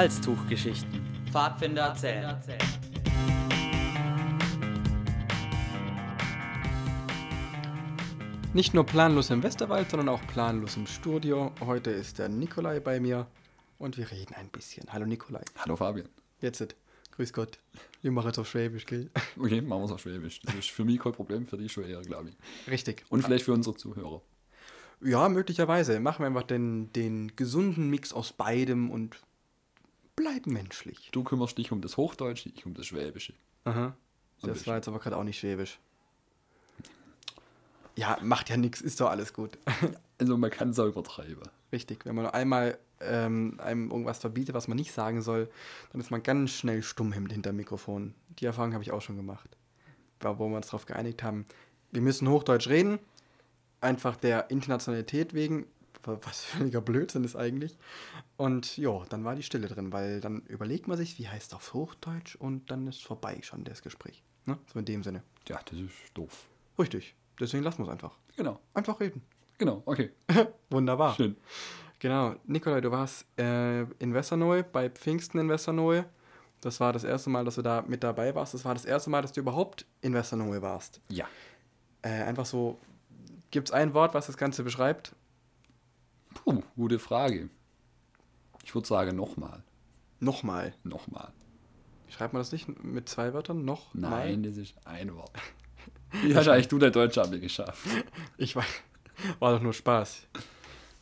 Halstuchgeschichten. Pfadfinder erzählen. Nicht nur planlos im Westerwald, sondern auch planlos im Studio. Heute ist der Nikolai bei mir und wir reden ein bisschen. Hallo Nikolai. Hallo Fabian. Jetzt, grüß Gott. Wir machen jetzt auf Schwäbisch, gell? Okay, machen wir es auf Schwäbisch. Das ist für mich kein Problem, für dich schon eher, glaube ich. Richtig. Und vielleicht für unsere Zuhörer. Ja, möglicherweise. Machen wir einfach den, den gesunden Mix aus beidem und bleiben menschlich. Du kümmerst dich um das Hochdeutsche, ich um das Schwäbische. Aha. Das war jetzt aber gerade auch nicht Schwäbisch. Ja, macht ja nichts, ist doch alles gut. Also man kann es auch übertreiben. Richtig. Wenn man nur einmal ähm, einem irgendwas verbietet, was man nicht sagen soll, dann ist man ganz schnell stumm hinter dem Mikrofon. Die Erfahrung habe ich auch schon gemacht. War, wo wir uns darauf geeinigt haben, wir müssen Hochdeutsch reden. Einfach der Internationalität wegen, was völliger Blödsinn ist eigentlich. Und ja, dann war die Stille drin, weil dann überlegt man sich, wie heißt auf Hochdeutsch und dann ist vorbei schon das Gespräch. Ne? So in dem Sinne. Ja, das ist doof. Richtig. Deswegen lassen wir es einfach. Genau. Einfach reden. Genau, okay. Wunderbar. Schön. Genau. Nikolai, du warst äh, in Wesserneue, bei Pfingsten in Wesserneue. Das war das erste Mal, dass du da mit dabei warst. Das war das erste Mal, dass du überhaupt in Wesserneue warst. Ja. Äh, einfach so, gibt es ein Wort, was das Ganze beschreibt? Puh, gute Frage. Ich würde sagen, nochmal. Nochmal. Nochmal. Schreibt man das nicht mit zwei Wörtern? Noch? Nein, das ist ein Wort. Wie hast eigentlich du der Deutsche Abi geschafft? Ich war, war doch nur Spaß.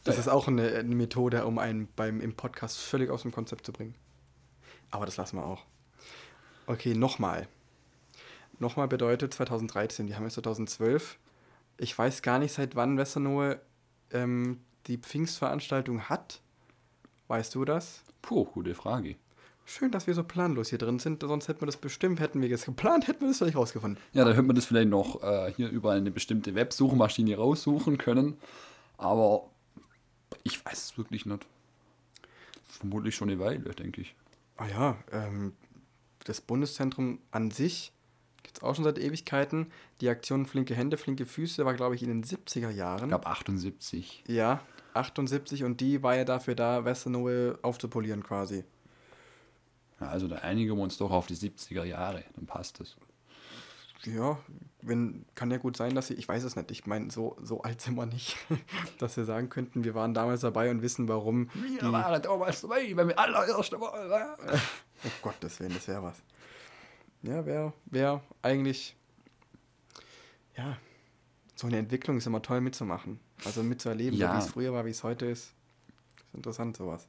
Das ist auch eine, eine Methode, um einen beim, im Podcast völlig aus dem Konzept zu bringen. Aber das lassen wir auch. Okay, nochmal. Nochmal bedeutet 2013, wir haben jetzt 2012. Ich weiß gar nicht, seit wann Westernohe ähm, die Pfingstveranstaltung hat. Weißt du das? Puh, gute Frage. Schön, dass wir so planlos hier drin sind, sonst hätten wir das bestimmt, hätten wir es geplant, hätten wir das vielleicht rausgefunden. Ja, da hätte man das vielleicht noch äh, hier über eine bestimmte Websuchmaschine raussuchen können. Aber ich weiß es wirklich nicht. Vermutlich schon eine Weile, denke ich. Ah ja, ähm, das Bundeszentrum an sich gibt es auch schon seit Ewigkeiten. Die Aktion Flinke Hände, Flinke Füße war, glaube ich, in den 70er Jahren. Ich glaube 78. Ja, 78 und die war ja dafür da, Westernohe aufzupolieren quasi. Ja, also da einigen wir uns doch auf die 70er Jahre, dann passt es. Ja, wenn, kann ja gut sein, dass sie, ich weiß es nicht, ich meine, so, so alt sind wir nicht, dass wir sagen könnten, wir waren damals dabei und wissen, warum. Wir die, waren damals dabei, wenn wir allererste Mal. oh Gottes Willen, das wäre was. Ja, wäre wär eigentlich, ja, so eine Entwicklung ist immer toll mitzumachen. Also mitzuerleben, Ja. so wie es früher war, wie es heute ist. Ist interessant, sowas.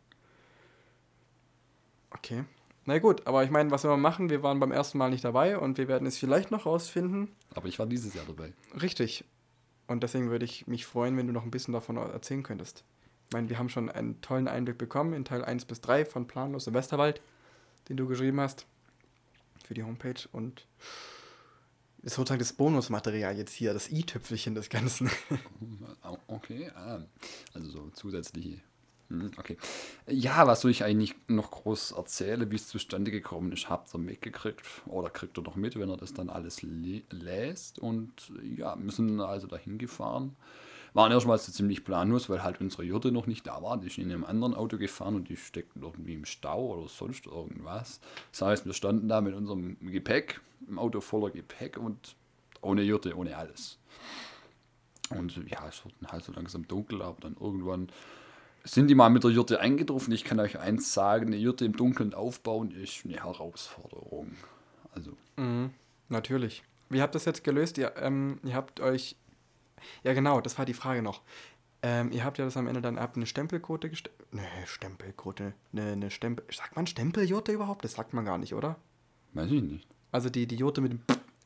Okay. Na gut, aber ich meine, was wir machen, wir waren beim ersten Mal nicht dabei und wir werden es vielleicht noch rausfinden. Aber ich war dieses Jahr dabei. Richtig. Und deswegen würde ich mich freuen, wenn du noch ein bisschen davon erzählen könntest. Ich meine, wir haben schon einen tollen Einblick bekommen in Teil 1 bis 3 von Planlos im Westerwald, den du geschrieben hast für die Homepage. Und ist sozusagen das Bonusmaterial jetzt hier, das i-Tüpfelchen des Ganzen. Ah, Okay, ah, also so zusätzliche. Hm, Okay. Ja, was soll ich eigentlich noch groß erzählen, wie es zustande gekommen ist? Habt ihr mitgekriegt oder kriegt ihr noch mit, wenn ihr das dann alles lä- lässt? Und ja, sind also dahin gefahren. Waren erstmal so ziemlich planlos, weil halt unsere Jurte noch nicht da war. Die ist in einem anderen Auto gefahren und die steckten irgendwie im Stau oder sonst irgendwas. Das heißt, wir standen da mit unserem Gepäck, im Auto voller Gepäck und ohne Jurte, ohne alles. Und ja, es wurde halt so langsam dunkel, aber dann irgendwann sind die mal mit der Jurte eingetroffen. Ich kann euch eins sagen, eine Jurte im Dunkeln aufbauen ist eine Herausforderung. Also, Mhm, natürlich. Wie habt ihr das jetzt gelöst? Ihr, ähm, ihr habt euch. Ja, genau, das war die Frage noch. Ähm, ihr habt ja das am Ende dann, habt eine Stempelquote gestellt. Ne, Stempelquote. Ne, eine Stempel. Sagt man Stempeljote überhaupt? Das sagt man gar nicht, oder? weiß ich nicht. Also die, die Jote mit dem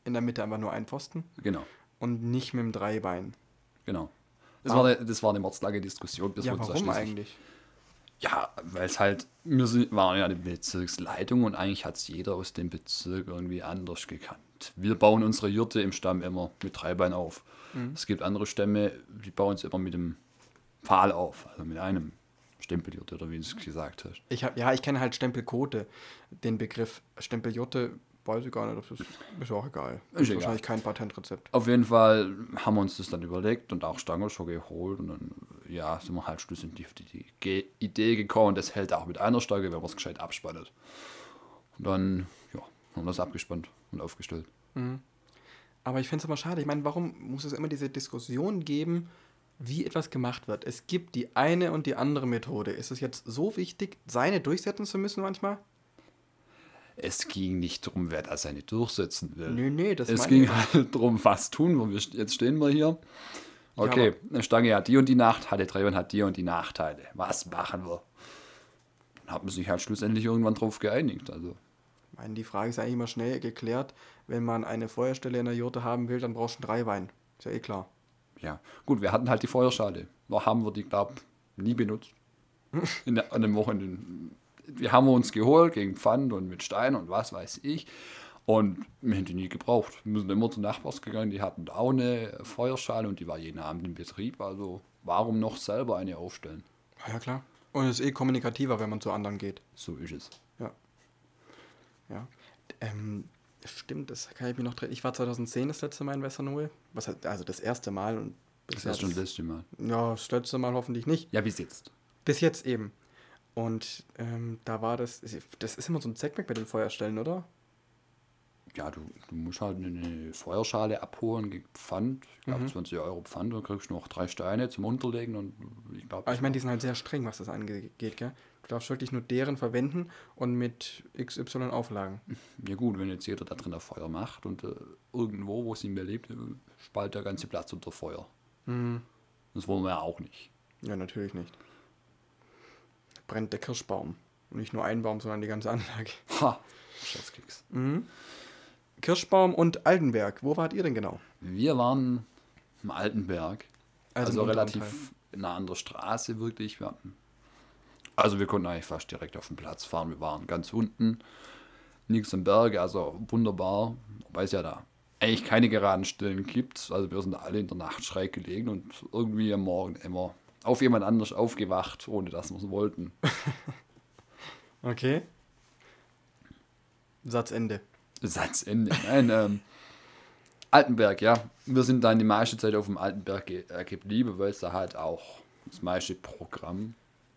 in der Mitte einfach nur ein Pfosten Genau, und nicht mit dem Dreibein. genau. Das, Ah. war, eine, das war eine mordslange Diskussion. Bis ja, warum eigentlich? Ja, weil es halt, wir sind, waren ja eine Bezirksleitung und eigentlich hat es jeder aus dem Bezirk irgendwie anders gekannt. Wir bauen unsere Jurte im Stamm immer mit Dreibein auf. Mhm. Es gibt andere Stämme, die bauen es immer mit dem Pfahl auf, also mit einem Stempeljurte oder wie du es gesagt hast. Ich hab, ja, ich kenne halt Stempelquote, den Begriff. Stempeljote weiß ich gar nicht, das ist, ist auch egal. Ist Ist wahrscheinlich kein Patentrezept. Auf jeden Fall haben wir uns das dann überlegt und auch Stange schon geholt und dann, ja, sind wir halt schlussendlich auf die Ge- Idee gekommen, das hält auch mit einer Stange, wenn man es gescheit abspannt. Und dann, ja, haben wir das abgespannt und aufgestellt. Aber ich finde es immer schade. Ich meine, warum muss es immer diese Diskussion geben, wie etwas gemacht wird? Es gibt die eine und die andere Methode. Ist es jetzt so wichtig, seine durchsetzen zu müssen manchmal? Es ging nicht darum, wer da seine durchsetzen will. Nee, nee, das es ging ich. halt darum, was tun wir. Jetzt stehen wir hier. Okay, aber- eine Stange hat die und die Nachteile, drei und hat die und die Nachteile. Was machen wir? Dann hat man sich halt schlussendlich irgendwann drauf geeinigt. Also, Ich meine, die Frage ist eigentlich immer schnell geklärt. Wenn man eine Feuerstelle in der Jurte haben will, dann brauchst du drei Wein. Ist ja eh klar. ja. Gut, wir hatten halt die Feuerschale. Da haben wir die, glaube nie benutzt. In der, an dem Wochenende. Die haben wir uns geholt gegen Pfand und mit Stein und was weiß ich. Und wir haben die nie gebraucht. Wir sind immer zu Nachbars gegangen, die hatten auch eine Feuerschale und die war jeden Abend im Betrieb. Also warum noch selber eine aufstellen? Ja, klar. Und es ist eh kommunikativer, wenn man zu anderen geht. So ist es. Ja. Ja. Ähm, stimmt, das kann ich mich noch drin. Ich war 2010 das letzte Mal in Westernol. Was heißt, also das erste Mal und Das schon das letzte Mal. Ja, das letzte Mal hoffentlich nicht. Ja, bis jetzt. Bis jetzt eben. Und ähm, da war das. Das ist immer so ein Zeckmeck bei den Feuerstellen, oder? Ja, du, du musst halt eine Feuerschale abholen, Pfand. Ich glaube, 20 Euro Pfand. Dann kriegst du noch drei Steine zum Unterlegen. Und ich glaube, Aber ich meine, die sind halt sehr streng, was das angeht, gell? Du darfst wirklich nur deren verwenden und mit XY Auflagen. Ja gut, wenn jetzt jeder da drin ein Feuer macht und äh, irgendwo, wo es ihm mehr lebt, äh, spalt der ganze Platz unter Feuer. Das wollen wir ja auch nicht. Ja, natürlich nicht. Brennt der Kirschbaum. Und nicht nur ein Baum, sondern die ganze Anlage. Ha, Schatzkeks. Kirschbaum und Altenberg. Wo wart ihr denn genau? Wir waren im Altenberg, Also also, relativ nah an der Straße wirklich. Wir hatten, also wir konnten eigentlich fast direkt auf den Platz fahren. Wir waren ganz unten, nichts im Berge, also wunderbar, weil es ja da eigentlich keine geraden Stellen gibt. Also wir sind alle in der Nacht schräg gelegen und irgendwie am Morgen immer auf jemand anders aufgewacht, ohne dass wir es wollten. Okay. Satzende. Satzende. Nein, ähm, Altenberg, ja. Wir sind dann die meiste Zeit auf dem Altenberg ge äh, geblieben, weil es da halt auch das meiste Programm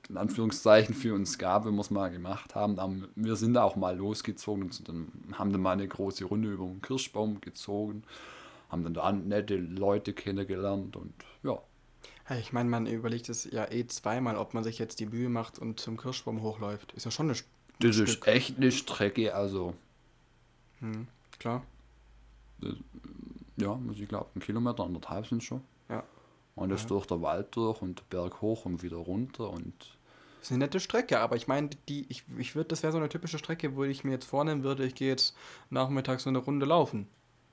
in Anführungszeichen für uns gab, wenn wir es mal gemacht haben. haben. Wir sind da auch mal losgezogen und dann, haben dann mal eine große Runde über den Kirschbaum gezogen, haben dann da nette Leute kennengelernt und. Hey, ich meine, man überlegt es ja eh zweimal, ob man sich jetzt die Mühe macht und zum Kirschbaum hochläuft. Ist ja schon eine St- Das Stück. ist echt eine Strecke, also Klar. ja, muss ich glaube, ein Kilometer, anderthalb sind schon. Ja. Und das durch den Wald durch und Berg hoch und wieder runter und Ist eine nette Strecke, aber ich meine, die, ich, ich würde, das wäre so eine typische Strecke, wo ich mir jetzt vornehmen würde, ich gehe jetzt nachmittags so eine Runde laufen.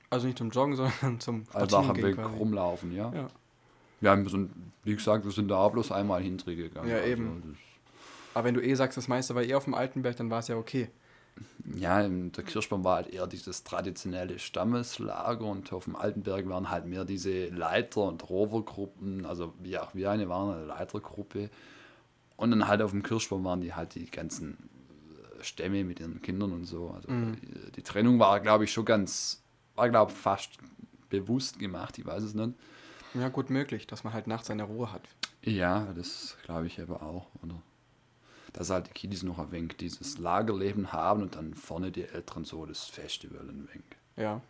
Also nicht zum Joggen, sondern zum Spazierengehen Weg quasi. rumlaufen, ja. Ja. Wir haben so, ein- wie gesagt, wir sind da bloß einmal hintergegangen. Ja, eben. das- Aber wenn du eh sagst, das meiste war eh auf dem Altenberg, dann war es ja okay. ja, der Kirschbaum war halt eher dieses traditionelle Stammeslager und auf dem Altenberg waren halt mehr diese Leiter- und Rovergruppen, also wie auch wir eine waren, eine Leitergruppe. Und dann halt auf dem Kirschbaum waren die halt die ganzen äh, Stämme mit ihren Kindern und so. Also die, die Trennung war, glaube ich, schon ganz, war, glaube ich, fast bewusst gemacht, ich weiß es nicht. Ja, gut möglich, dass man halt nachts seine Ruhe hat. Ja, das glaube ich aber auch. Oder? Dass halt die Kiddies noch ein wenig dieses Lagerleben haben und dann vorne die Älteren so das Festival ein wenig. Ja.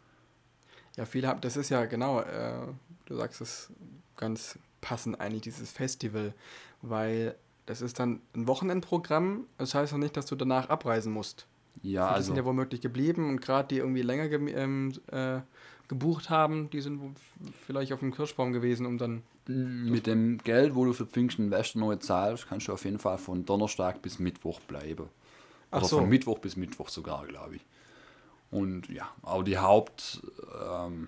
Ja, viele haben, das ist ja genau, äh, du sagst es ganz passend eigentlich, dieses Festival, weil das ist dann ein Wochenendprogramm, das heißt noch nicht, dass du danach abreisen musst. Ja, Viele also sind ja womöglich geblieben und gerade die irgendwie länger ähm, äh, gebucht haben, die sind vielleicht auf dem Kirschbaum gewesen, um dann. mit dem Geld, wo du für Pfingsten Westerneu zahlst, kannst du auf jeden Fall von Donnerstag bis Mittwoch bleiben. Ach Oder so. von Mittwoch bis Mittwoch sogar, glaube ich. Und ja, aber die Haupt ähm,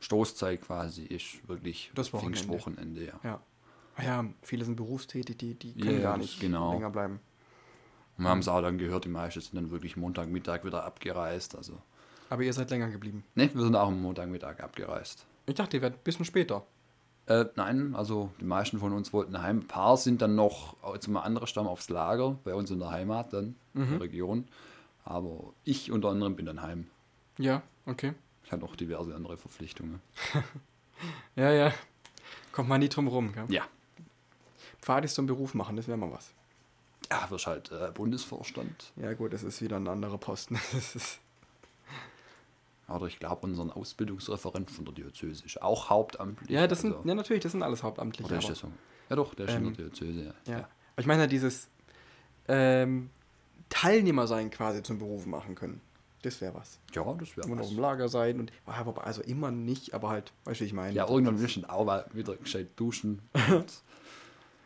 Stoßzeit quasi ist wirklich Das Wochenende. Pfingstwochenende, ja. Ja. Ah ja, viele sind berufstätig, die, die können Ja, gar nicht genau. länger bleiben. Und wir haben es auch dann gehört, die meisten sind dann wirklich Montagmittag wieder abgereist. Also, Aber ihr seid länger geblieben. ne, wir sind auch am Montagmittag abgereist. Ich dachte, ihr werdet ein bisschen später. Äh, nein, also die meisten von uns wollten heim. Ein paar sind dann noch zum anderen Stamm aufs Lager, bei uns in der Heimat dann, in der Region. Aber ich unter anderem bin dann heim. Ja, okay. Ich hatte noch diverse andere Verpflichtungen. Ja, ja. Kommt man nie drum rum, gell? Ja. Pfadis zum Beruf machen, das wäre mal was. Ja, wirst halt äh, Bundesvorstand. Ja gut, das ist wieder ein anderer Posten. Das ist, Oder ich glaube, unseren Ausbildungsreferent von der Diözese ist auch hauptamtlich. ja, das sind, also- ja natürlich, das sind alles Hauptamtliche. Oder aber- so? Ja doch, der ist in Ähm, der Diözese, ja. Ja. Aber ich meine halt dieses ähm, Teilnehmer sein quasi zum Beruf machen können. Das wäre was. Ja, das wäre Immer noch was. im Lager sein und wobei, also immer nicht, aber halt, weißt du, wie ich meine. Ja, irgendwann ich auch mal wieder gescheit duschen und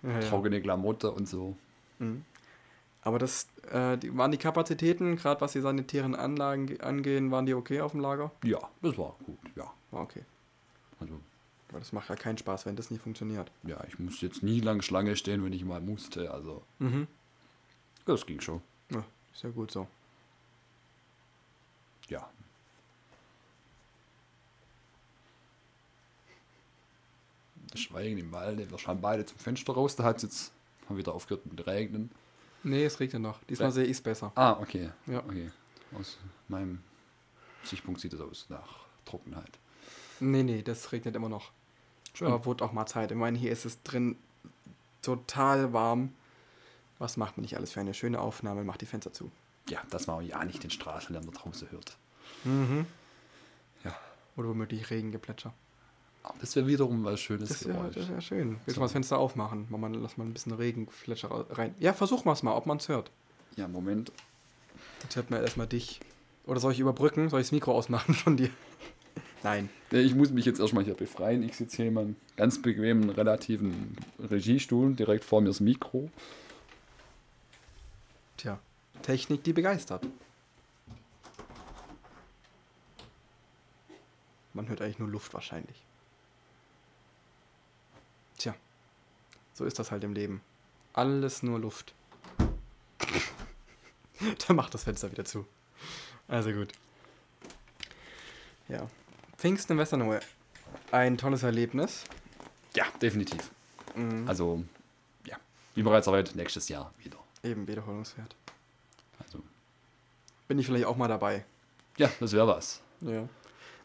ja. trockene Klamotte und so. Mhm. Aber das äh, die, waren die Kapazitäten, gerade was die sanitären Anlagen ge- angehen, waren die okay auf dem Lager? Ja, das war gut, ja. War okay. Also, Aber das macht ja keinen Spaß, wenn das nicht funktioniert. ja, ich musste jetzt nie lange Schlange stehen, wenn ich mal musste. Also, Mhm. das ging schon. Ja, ist ja gut so. Ja. Das Schweigen im Walde. Wir schauen beide zum Fenster raus. Da hat es jetzt wieder aufgehört mit Regnen. Nee, es regnet noch. Diesmal Ja. sehe ich es besser. Ah, okay. Ja. Okay. Aus meinem Sichtpunkt sieht es aus nach Trockenheit. Nee, nee, das regnet immer noch. Schön. Aber wurde auch mal Zeit. Ich meine, hier ist es drin total warm. Was macht man nicht alles für eine schöne Aufnahme? Macht die Fenster zu. Ja, dass man ja nicht den Straßenlärm da draußen hört. Mhm. Ja. Oder womöglich Regengeplätscher. Das wäre wiederum was Schönes Das wäre wär schön. Willst du So. mal das Fenster aufmachen? Mal, mal, lass mal ein bisschen Regenplätscher ra- rein. Ja, versuch mal's mal, ob man es hört. Ja, Moment. Jetzt hört man erstmal dich. Oder soll ich überbrücken? Soll ich das Mikro ausmachen von dir? Nein. Nee, Ich muss mich jetzt erstmal hier befreien. Ich sitze hier in meinem ganz bequemen, relativen Regiestuhl. Direkt vor mir das Mikro. Tja, Technik, die begeistert. Man hört eigentlich nur Luft wahrscheinlich. Tja, so ist das halt im Leben. Alles nur Luft. Dann macht das Fenster wieder zu. Also gut. Ja. Pfingsten in Westernhohe. Ein tolles Erlebnis. Ja, definitiv. Mhm. Also, ja. Wie bereits erwähnt, nächstes Jahr wieder. Eben wiederholungswert. Also, Bin ich vielleicht auch mal dabei. ja, das wäre was. Ja.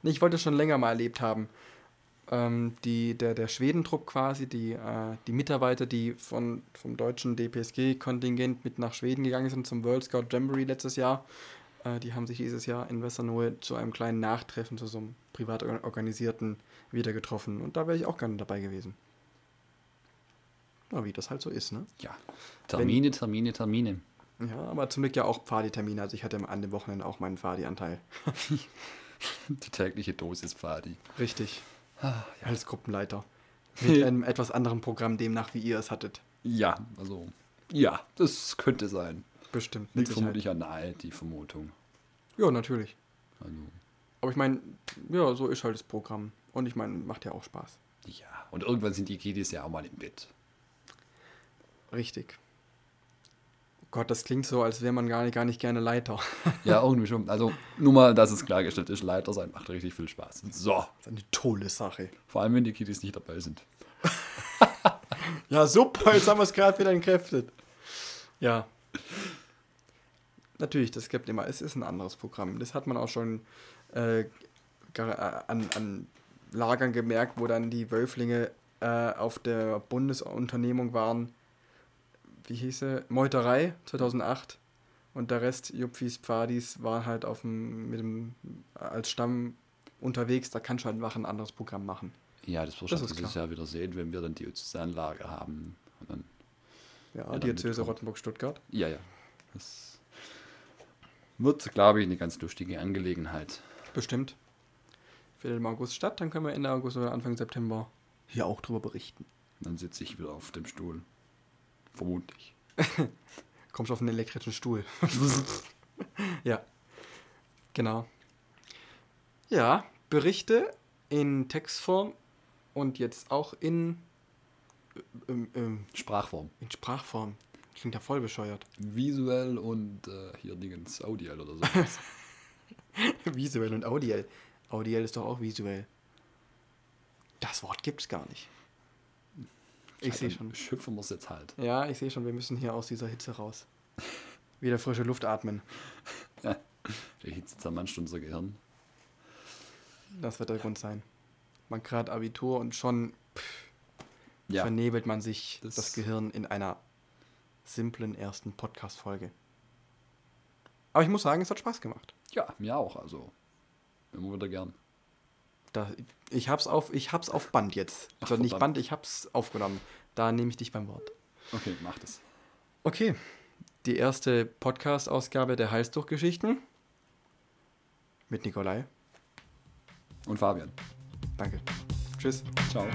Ich wollte es schon länger mal erlebt haben. Ähm, die, der, der Schwedentrupp quasi, die, äh, die Mitarbeiter, die von, vom deutschen DPSG-Kontingent mit nach Schweden gegangen sind zum World Scout Jamboree letztes Jahr, äh, die haben sich dieses Jahr in Westernohe zu einem kleinen Nachtreffen, zu so einem privat or- organisierten, wieder getroffen. Und da wäre ich auch gerne dabei gewesen. Ja, wie das halt so ist, ne? Ja. Termine, Termine, Termine. Ja, aber zum Glück ja auch Pfadi-Termine. Also ich hatte an dem Wochenende auch meinen Pfadi-Anteil. Die tägliche Dosis Pfadi. Richtig. Ah, Als Gruppenleiter. Mit einem etwas anderen Programm demnach, wie ihr es hattet. Ja, also, ja, das könnte sein. Bestimmt. Liegt vermutlich an nahe, die Vermutung. Ja, natürlich. Also, Aber ich meine, ja, so ist halt das Programm. Und ich meine, macht ja auch Spaß. ja. Und irgendwann sind die Kiddies ja auch mal im Bett. Richtig. Gott, das klingt so, als wäre man gar nicht, gar nicht gerne Leiter. Ja, irgendwie schon. Also, nur mal, dass es klargestellt ist, Leiter sein macht richtig viel Spaß. So. Das ist eine tolle Sache. Vor allem, wenn die Kiddies nicht dabei sind. Ja, super, jetzt haben wir es gerade wieder entkräftet. Ja. Natürlich, das gibt immer, es ist ein anderes Programm. Das hat man auch schon äh, äh, an, an Lagern gemerkt, wo dann die Wölflinge äh, auf der Bundesunternehmung waren. Wie hieß sie? Meuterei 2008. Und der Rest, Jupfis, Pfadis, war halt auf dem, mit dem, als Stamm unterwegs. Da kannst du halt ein anderes Programm machen. Ja, das wirst du dieses Jahr wieder sehen, wenn wir dann die Anlage haben. Und dann, Ja, dann Diözese. Rottenburg-Stuttgart. ja, ja. Das wird, glaube ich, eine ganz lustige Angelegenheit. Bestimmt. Findet im August statt, dann können wir Ende August oder Anfang September hier auch drüber berichten. Dann sitze ich wieder auf dem Stuhl. Vermutlich. Kommst auf einen elektrischen Stuhl. ja. Genau. Ja, Berichte in Textform und jetzt auch in, ähm, ähm, Sprachform. in Sprachform. Klingt ja voll bescheuert. Visuell und äh, hier Dingens Audial oder sowas. visuell und audiell. Audiell ist doch auch visuell. Das Wort gibt's gar nicht. Ich sehe schon. Schöpfen wir es jetzt halt. Ja, ich sehe schon, wir müssen hier aus dieser Hitze raus. Wieder frische Luft atmen. Der Hitze zermanscht unser Gehirn. Das wird der Grund sein. Man gerade Abitur und schon pff, Ja. vernebelt man sich Das- das, Gehirn in einer simplen ersten Podcast-Folge. Aber ich muss sagen, es hat Spaß gemacht. Ja, mir auch. Also, immer wieder gern. Da, ich, hab's auf, ich hab's auf Band jetzt. Ach, Also nicht verdammt. Band, ich hab's aufgenommen. Da nehme ich dich beim Wort. Okay, mach das. Okay, die erste Podcast-Ausgabe der Halsdurchgeschichten mit Nikolai. Und Fabian. Danke. Tschüss. Ciao.